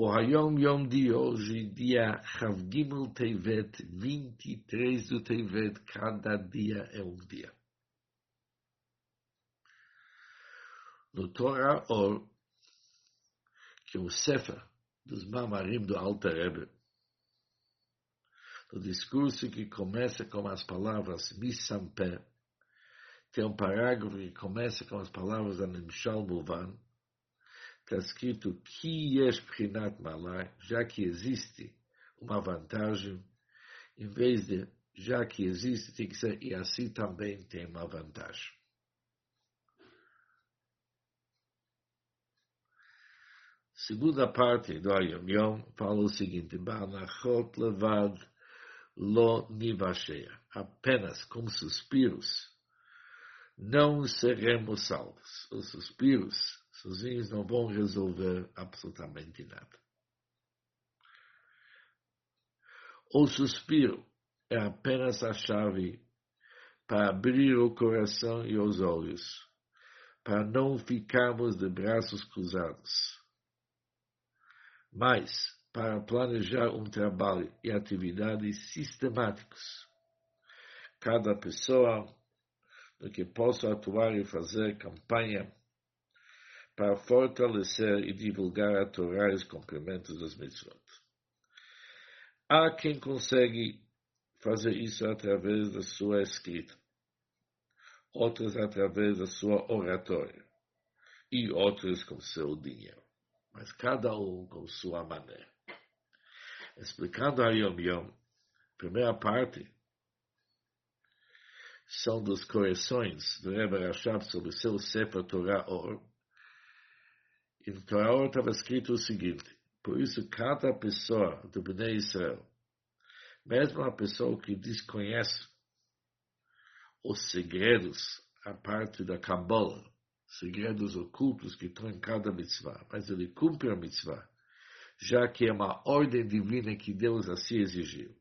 O Hayom Yom de hoje, dia Chavgimel Tevet, 23 do Tevet, cada dia é um dia. No Torah Or, que é o Sefer dos Mamarim do Alter Rebbe, no discurso que começa com as palavras Misamper, tem um parágrafo que começa com as palavras Animshal Muvan, está escrito que yesh prinat malai, já que existe uma vantagem, em vez de já que existe, tem que ser e assim também tem uma vantagem. Segunda parte do Ayom Yom fala o seguinte: Banachot levad lo nivasheia. Apenas com suspiros não seremos salvos. Os suspiros sozinhos não vão resolver absolutamente nada. O suspiro é apenas a chave para abrir o coração e os olhos, para não ficarmos de braços cruzados, mas para planejar um trabalho e atividades sistemáticos. Cada pessoa no que possa atuar e fazer campanha para fortalecer e divulgar a Torá e os cumprimentos dos mitzvot. Há quem consegue fazer isso através da sua escrita, outros através da sua oratória e outros com seu dinheiro, mas cada um com sua maneira. Explicando a Yom Yom, primeira parte, são das correções do Rebbe Rashab sobre seu Sefer Torah Or. E no Torah Or estava escrito o seguinte, por isso cada pessoa do Bnei Israel, mesmo a pessoa que desconhece os segredos, a parte da Kabbalah, segredos ocultos que estão em cada mitzvah, mas ele cumpre a mitzvah, já que é uma ordem divina que Deus assim exigiu.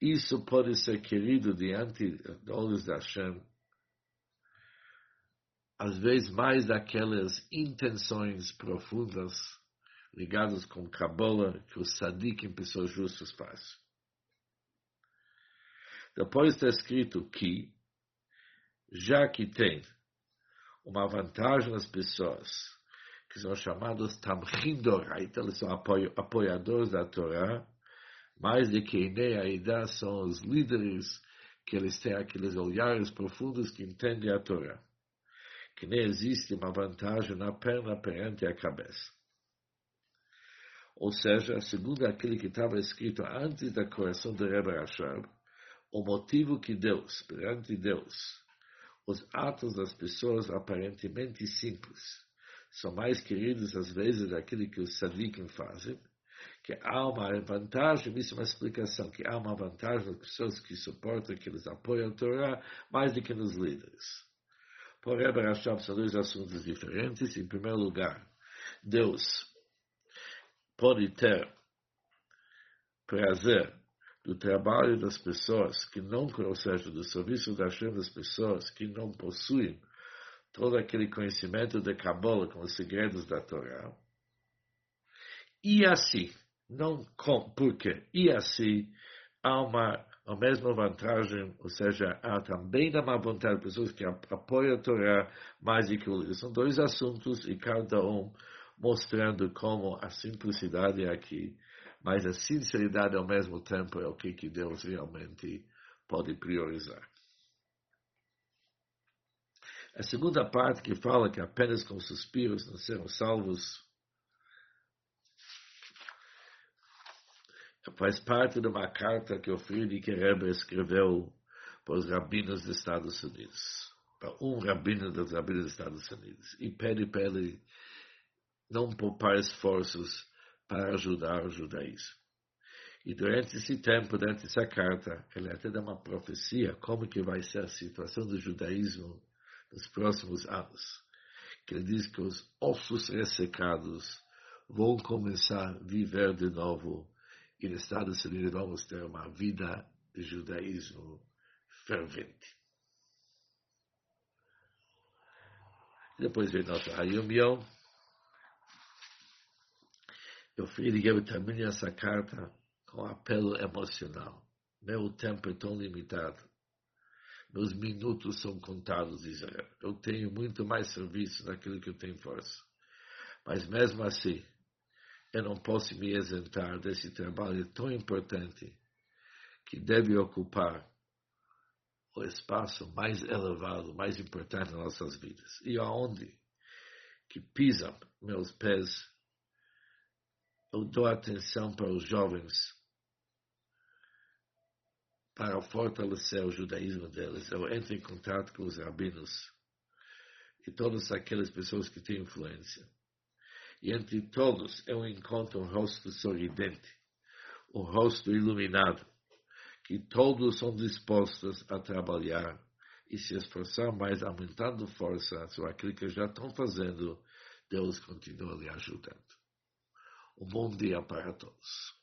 Isso pode ser querido diante dos olhos da Hashem, às vezes mais daquelas intenções profundas ligadas com Kabbalah que o Sadik em pessoas justas faz. Depois está escrito que, já que tem uma vantagem nas pessoas, que são chamados Tamchim Dorait, eles são apoiadores da Torá, mais de que nem a idade são os líderes que eles têm aqueles olhares profundos que entendem a Torá. Que nem existe uma vantagem na perna perante a cabeça. Ou seja, segundo aquele que estava escrito antes da correção do Rebbe Rashab, o motivo que Deus, perante Deus, os atos das pessoas aparentemente simples, são mais queridos às vezes daquilo que os sadikim fazem, que há uma vantagem, isso é uma explicação, que há uma vantagem nas pessoas que suportam, que eles apoiam a Torá, mais do que nos líderes. Porém, Barashab são dois assuntos diferentes. Em primeiro lugar, Deus pode ter prazer do trabalho das pessoas que não, seja, do serviço da Hashem das pessoas que não possuem todo aquele conhecimento de Kabbalah com os segredos da Torá. E assim, não com, porque, e assim, há uma a mesma vantagem, ou seja, há também uma vontade de pessoas que apoiam a Torá mais do que o livro. São dois assuntos e cada um mostrando como a simplicidade é aqui, mas a sinceridade ao mesmo tempo é o que, que Deus realmente pode priorizar. A segunda parte que fala que apenas com suspiros não serão salvos faz parte de uma carta que o Friedrich Rebbe escreveu para os rabinos dos Estados Unidos, para um rabino dos rabinos dos Estados Unidos, e pede para ele não poupar esforços para ajudar o judaísmo. E durante esse tempo, durante essa carta, ele até dá uma profecia como que vai ser a situação do judaísmo nos próximos anos. Que ele diz que os ossos ressecados vão começar a viver de novo e nos Estados Unidos vamos ter uma vida de judaísmo fervente. Depois vem nosso Hayom Yom, Eu Friedrich termine essa carta com apelo emocional. Meu tempo é tão limitado. Meus minutos são contados, Israel. Eu tenho muito mais serviço daquilo que eu tenho força. Mas mesmo assim, eu não posso me isentar desse trabalho tão importante que deve ocupar o espaço mais elevado, mais importante nas nossas vidas. E aonde que pisam meus pés, eu dou atenção para os jovens, para fortalecer o judaísmo deles. Eu entro em contato com os rabinos e todas aquelas pessoas que têm influência. E entre todos eu encontro um rosto sorridente, um rosto iluminado, que todos são dispostos a trabalhar e se esforçar mais, aumentando força sobre aquilo que já estão fazendo, Deus continua lhe ajudando. Um bom dia para todos.